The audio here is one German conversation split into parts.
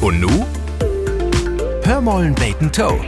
Und nu? Hörmollen Bacon Toe.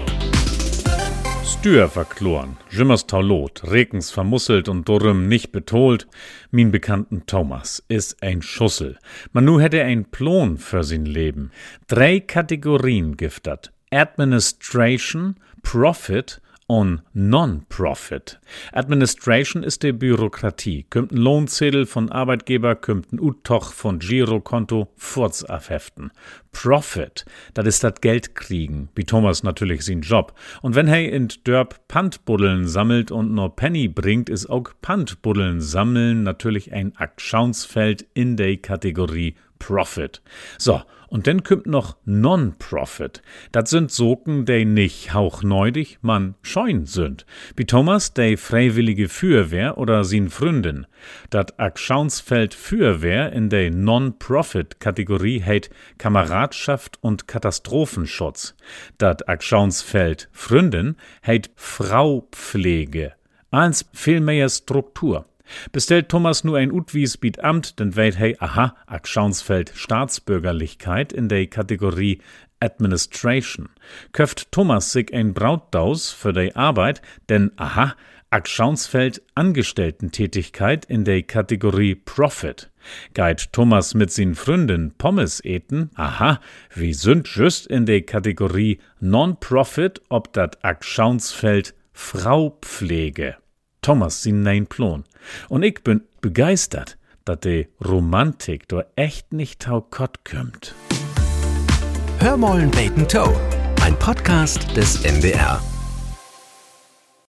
Stür verkloren, Jimmers taulot, Rekens vermusselt und Durrem nicht betolt. Min bekannten Thomas is ein Schussel. Man nu hätte ein Plon für sin Leben. Drei Kategorien giftert. Administration, Profit on Non-Profit. Administration ist die Bürokratie. Kümmt ein Lohnzettel von Arbeitgeber, kümmt ein Utoch von Girokonto, Furz aufheften. Profit, das ist das Geld kriegen, wie Thomas natürlich sein Job. Und wenn hey in Dörp Pantbuddeln sammelt und nur Penny bringt, ist auch Pantbuddeln sammeln natürlich ein Aktionsfeld in der Kategorie Profit. So, und dann kommt noch Non-Profit. Das sind Soken, die nicht hauchneudig, man scheun sind. Wie Thomas, de freiwillige Fürwehr oder sin Fründin. Dat Aktionsfeld Fürwehr in der Non-Profit-Kategorie heit Kameradschaft und Katastrophenschutz. Dat Aktionsfeld Fründin heit Fraupflege. Eins viel mehr Struktur. Bestellt Thomas nur ein Utwies biet Amt, denn weht hey, aha, Aktionsfeld Staatsbürgerlichkeit in der Kategorie Administration. Köft Thomas sich ein Brautdaus für die Arbeit, denn aha, Aktionsfeld Angestellten-Tätigkeit in der Kategorie Profit. Geit Thomas mit sin Fründen Pommes eten, aha, wie sind just in der Kategorie Non-Profit ob dat Aktionsfeld Fraupflege. Thomas sin nein Plon. Und ich bin begeistert, dass die Romantik do echt nicht tau kott kümmt. Hörmollen Bacon Toe. Ein Podcast des NDR.